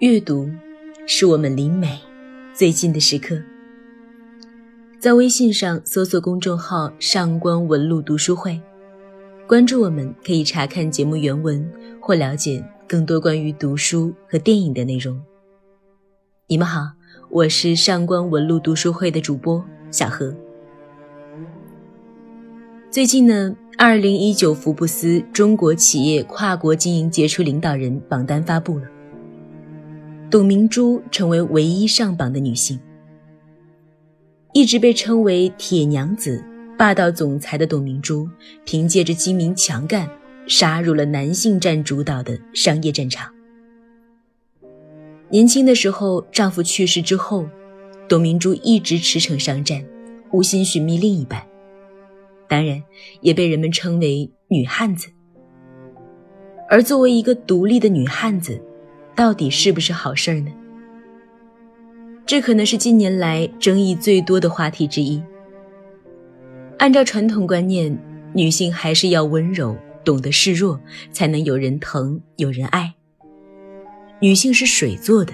阅读是我们离美最近的时刻。在微信上搜索公众号“上官文露读书会”，关注我们，可以查看节目原文或了解更多关于读书和电影的内容。你们好，我是上官文露读书会的主播小何。最近呢，二零一九福布斯中国企业跨国经营杰出领导人榜单发布了。董明珠成为唯一上榜的女性。一直被称为“铁娘子”、霸道总裁的董明珠，凭借着精明强干，杀入了男性占主导的商业战场。年轻的时候，丈夫去世之后，董明珠一直驰骋商战，无心寻觅另一半，当然也被人们称为“女汉子”。而作为一个独立的女汉子，到底是不是好事儿呢？这可能是近年来争议最多的话题之一。按照传统观念，女性还是要温柔，懂得示弱，才能有人疼、有人爱。女性是水做的，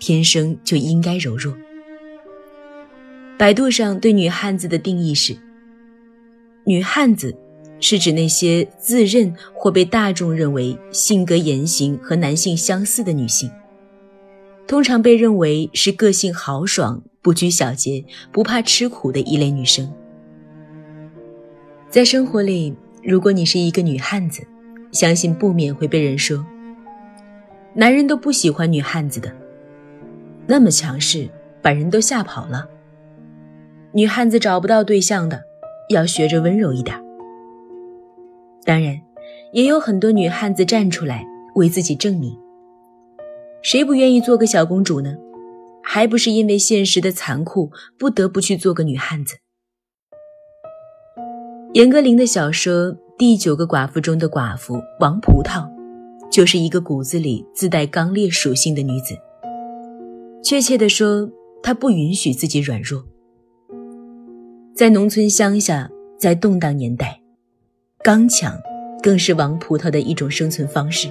天生就应该柔弱。百度上对女汉子的定义是：女汉子。是指那些自认或被大众认为性格言行和男性相似的女性，通常被认为是个性豪爽、不拘小节、不怕吃苦的一类女生。在生活里，如果你是一个女汉子，相信不免会被人说：“男人都不喜欢女汉子的，那么强势，把人都吓跑了。女汉子找不到对象的，要学着温柔一点。”当然，也有很多女汉子站出来为自己证明。谁不愿意做个小公主呢？还不是因为现实的残酷，不得不去做个女汉子。严歌苓的小说《第九个寡妇》中的寡妇王葡萄，就是一个骨子里自带刚烈属性的女子。确切地说，她不允许自己软弱。在农村乡下，在动荡年代。刚强，更是王葡萄的一种生存方式。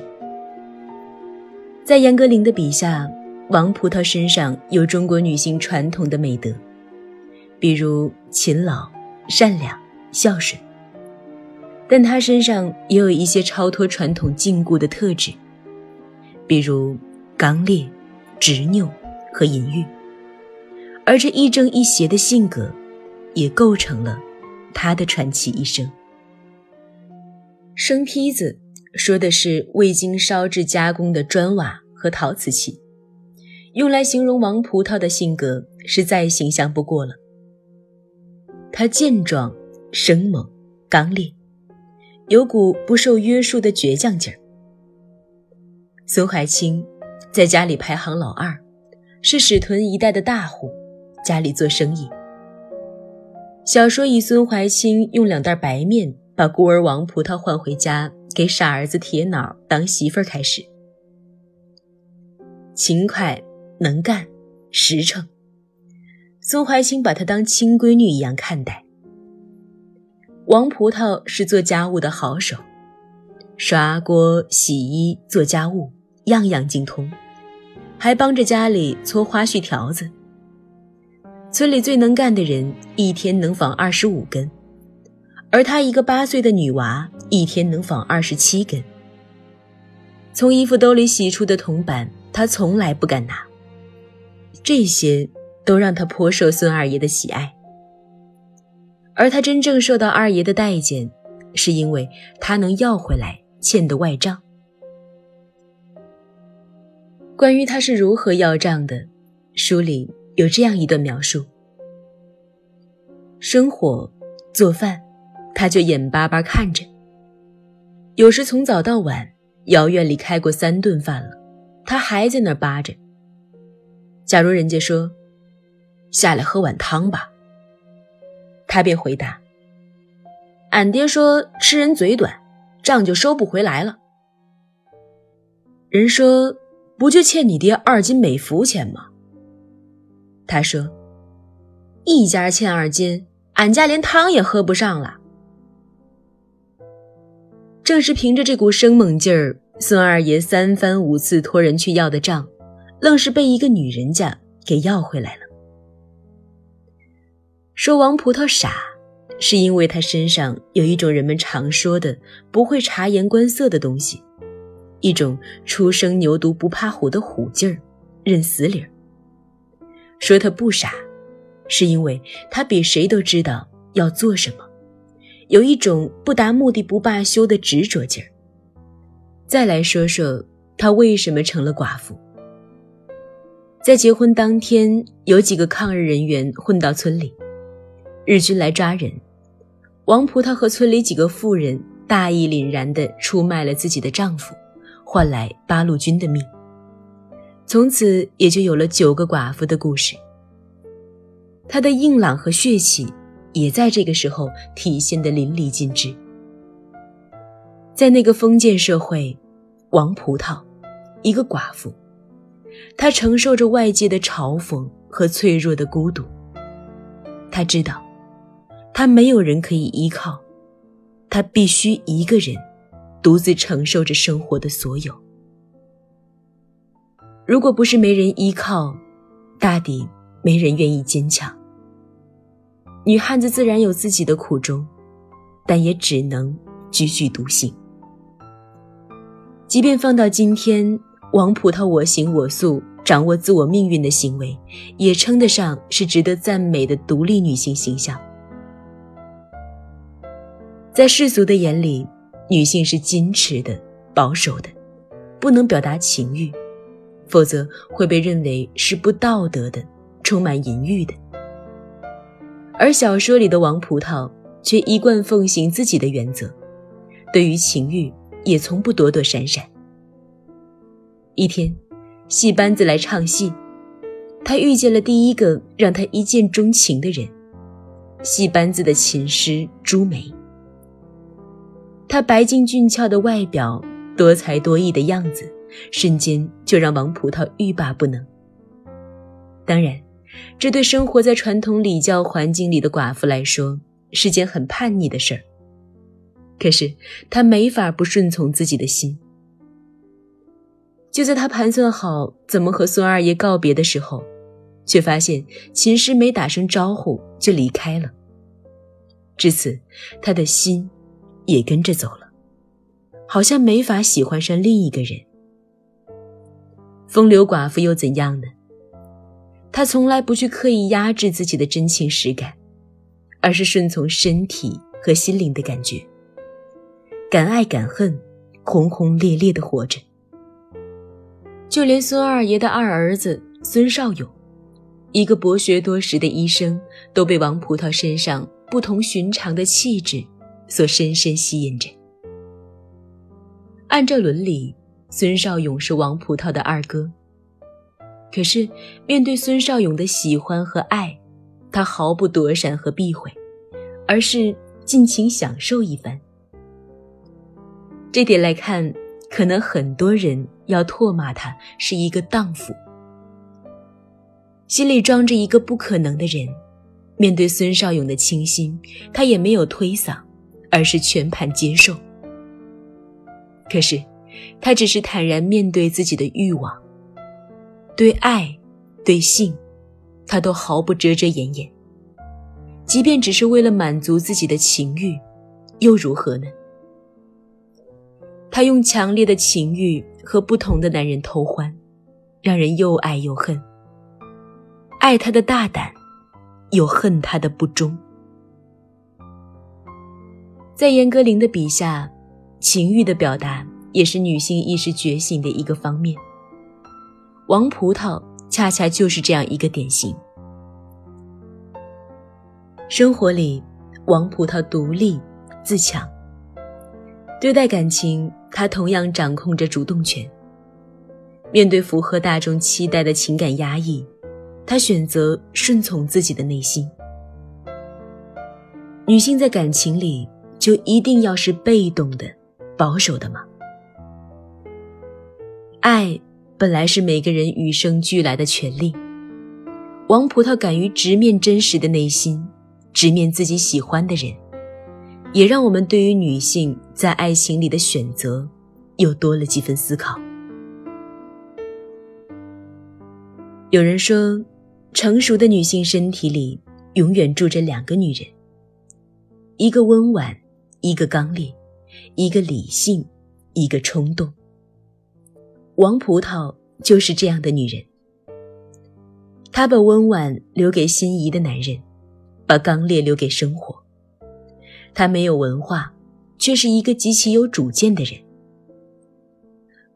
在严歌苓的笔下，王葡萄身上有中国女性传统的美德，比如勤劳、善良、孝顺。但她身上也有一些超脱传统禁锢的特质，比如刚烈、执拗和淫欲。而这亦正亦邪的性格，也构成了她的传奇一生。生坯子说的是未经烧制加工的砖瓦和陶瓷器，用来形容王葡萄的性格是再形象不过了。他健壮、生猛、刚烈，有股不受约束的倔强劲儿。孙怀清在家里排行老二，是史屯一带的大户，家里做生意。小说以孙怀清用两袋白面。把孤儿王葡萄换回家，给傻儿子铁脑当媳妇儿开始。勤快、能干、实诚，孙怀清把她当亲闺女一样看待。王葡萄是做家务的好手，刷锅、洗衣、做家务，样样精通，还帮着家里搓花絮条子。村里最能干的人，一天能纺二十五根。而她一个八岁的女娃，一天能纺二十七根。从衣服兜里洗出的铜板，她从来不敢拿。这些都让她颇受孙二爷的喜爱。而她真正受到二爷的待见，是因为她能要回来欠的外账。关于她是如何要账的，书里有这样一段描述：生火，做饭。他就眼巴巴看着，有时从早到晚，窑院里开过三顿饭了，他还在那儿扒着。假如人家说：“下来喝碗汤吧。”他便回答：“俺爹说吃人嘴短，账就收不回来了。”人说：“不就欠你爹二斤美孚钱吗？”他说：“一家欠二斤，俺家连汤也喝不上了。”正是凭着这股生猛劲儿，孙二爷三番五次托人去要的账，愣是被一个女人家给要回来了。说王葡萄傻，是因为他身上有一种人们常说的不会察言观色的东西，一种初生牛犊不怕虎的虎劲儿，认死理儿。说他不傻，是因为他比谁都知道要做什么，有一种不达目的不罢休的执着劲儿。再来说说他为什么成了寡妇。在结婚当天，有几个抗日人员混到村里，日军来抓人，王葡萄和村里几个妇人大义凛然地出卖了自己的丈夫，换来八路军的命。从此也就有了九个寡妇的故事。她的硬朗和血气，也在这个时候体现得淋漓尽致。在那个封建社会，王葡萄，一个寡妇，她承受着外界的嘲讽和脆弱的孤独。她知道，她没有人可以依靠，她必须一个人，独自承受着生活的所有。如果不是没人依靠，大抵没人愿意坚强。女汉子自然有自己的苦衷，但也只能踽踽独行。即便放到今天，王葡萄我行我素、掌握自我命运的行为，也称得上是值得赞美的独立女性形象。在世俗的眼里，女性是矜持的、保守的，不能表达情欲。否则会被认为是不道德的、充满淫欲的。而小说里的王葡萄却一贯奉行自己的原则，对于情欲也从不躲躲闪闪。一天，戏班子来唱戏，他遇见了第一个让他一见钟情的人——戏班子的琴师朱梅。她白净俊俏的外表，多才多艺的样子。瞬间就让王葡萄欲罢不能。当然，这对生活在传统礼教环境里的寡妇来说是件很叛逆的事儿。可是她没法不顺从自己的心。就在她盘算好怎么和孙二爷告别的时候，却发现琴师没打声招呼就离开了。至此，她的心也跟着走了，好像没法喜欢上另一个人。风流寡妇又怎样呢？他从来不去刻意压制自己的真情实感，而是顺从身体和心灵的感觉，敢爱敢恨，轰轰烈烈的活着。就连孙二爷的二儿子孙少勇，一个博学多识的医生，都被王葡萄身上不同寻常的气质所深深吸引着。按照伦理。孙少勇是王葡萄的二哥，可是面对孙少勇的喜欢和爱，他毫不躲闪和避讳，而是尽情享受一番。这点来看，可能很多人要唾骂他是一个荡妇。心里装着一个不可能的人，面对孙少勇的倾心，他也没有推搡，而是全盘接受。可是。他只是坦然面对自己的欲望，对爱，对性，他都毫不遮遮掩掩。即便只是为了满足自己的情欲，又如何呢？他用强烈的情欲和不同的男人偷欢，让人又爱又恨。爱他的大胆，又恨他的不忠。在严歌苓的笔下，情欲的表达。也是女性意识觉醒的一个方面。王葡萄恰恰就是这样一个典型。生活里，王葡萄独立自强，对待感情，她同样掌控着主动权。面对符合大众期待的情感压抑，她选择顺从自己的内心。女性在感情里就一定要是被动的、保守的吗？爱本来是每个人与生俱来的权利。王葡萄敢于直面真实的内心，直面自己喜欢的人，也让我们对于女性在爱情里的选择，又多了几分思考。有人说，成熟的女性身体里永远住着两个女人，一个温婉，一个刚烈，一个理性，一个冲动。王葡萄就是这样的女人。她把温婉留给心仪的男人，把刚烈留给生活。她没有文化，却是一个极其有主见的人。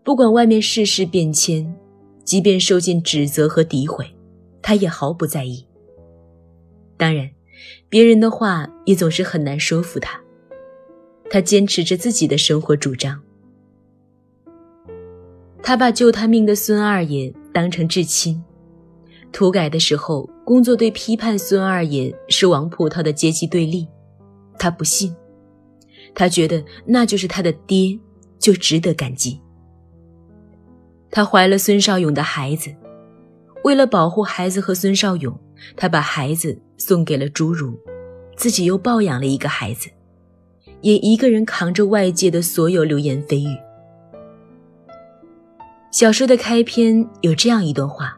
不管外面世事变迁。即便受尽指责和诋毁，他也毫不在意。当然，别人的话也总是很难说服他。他坚持着自己的生活主张。他把救他命的孙二爷当成至亲。土改的时候，工作队批判孙二爷是王葡萄的阶级对立，他不信。他觉得那就是他的爹，就值得感激。他怀了孙少勇的孩子，为了保护孩子和孙少勇，他把孩子送给了侏儒，自己又抱养了一个孩子，也一个人扛着外界的所有流言蜚语。小说的开篇有这样一段话：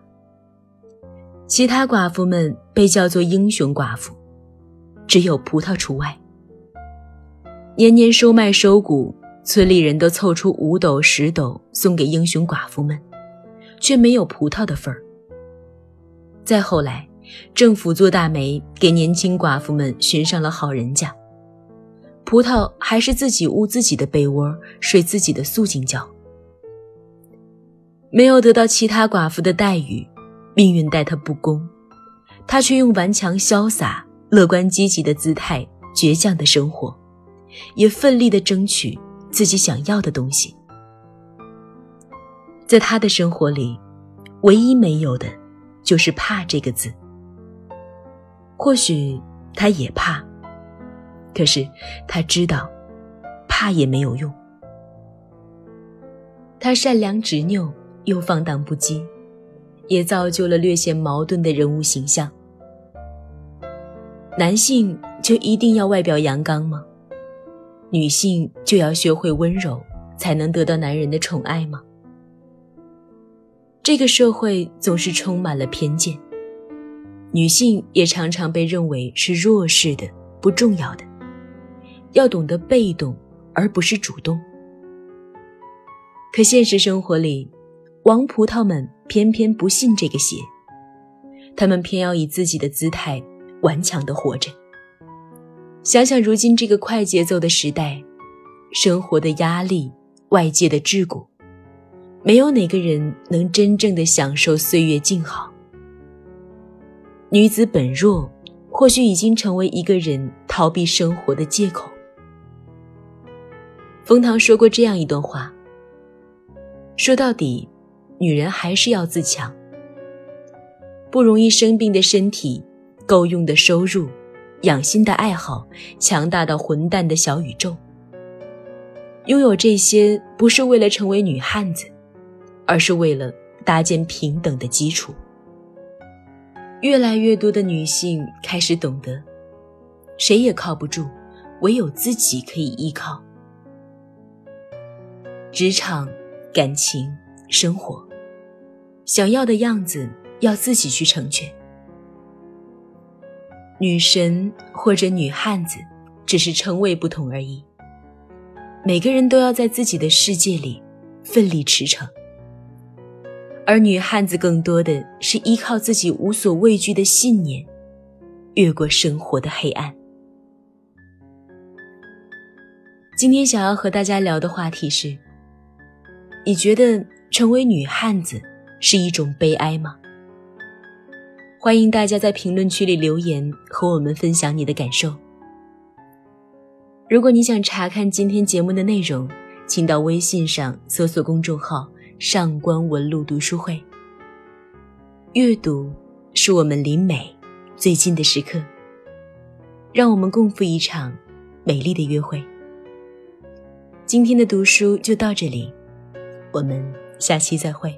其他寡妇们被叫做英雄寡妇，只有葡萄除外。年年收麦收谷。村里人都凑出五斗十斗送给英雄寡妇们，却没有葡萄的份儿。再后来，政府做大媒，给年轻寡妇们寻上了好人家，葡萄还是自己捂自己的被窝，睡自己的素净觉，没有得到其他寡妇的待遇，命运待他不公，他却用顽强潇洒、乐观积极的姿态，倔强的生活，也奋力的争取。自己想要的东西，在他的生活里，唯一没有的，就是怕这个字。或许他也怕，可是他知道，怕也没有用。他善良执拗，又放荡不羁，也造就了略显矛盾的人物形象。男性就一定要外表阳刚吗？女性就要学会温柔，才能得到男人的宠爱吗？这个社会总是充满了偏见，女性也常常被认为是弱势的、不重要的，要懂得被动而不是主动。可现实生活里，王葡萄们偏偏不信这个邪，他们偏要以自己的姿态顽强地活着。想想如今这个快节奏的时代，生活的压力、外界的桎梏，没有哪个人能真正的享受岁月静好。女子本弱，或许已经成为一个人逃避生活的借口。冯唐说过这样一段话：说到底，女人还是要自强。不容易生病的身体，够用的收入。养心的爱好，强大到混蛋的小宇宙。拥有这些，不是为了成为女汉子，而是为了搭建平等的基础。越来越多的女性开始懂得，谁也靠不住，唯有自己可以依靠。职场、感情、生活，想要的样子要自己去成全。女神或者女汉子，只是称谓不同而已。每个人都要在自己的世界里奋力驰骋，而女汉子更多的是依靠自己无所畏惧的信念，越过生活的黑暗。今天想要和大家聊的话题是：你觉得成为女汉子是一种悲哀吗？欢迎大家在评论区里留言，和我们分享你的感受。如果你想查看今天节目的内容，请到微信上搜索公众号“上官文露读书会”。阅读是我们离美最近的时刻，让我们共赴一场美丽的约会。今天的读书就到这里，我们下期再会。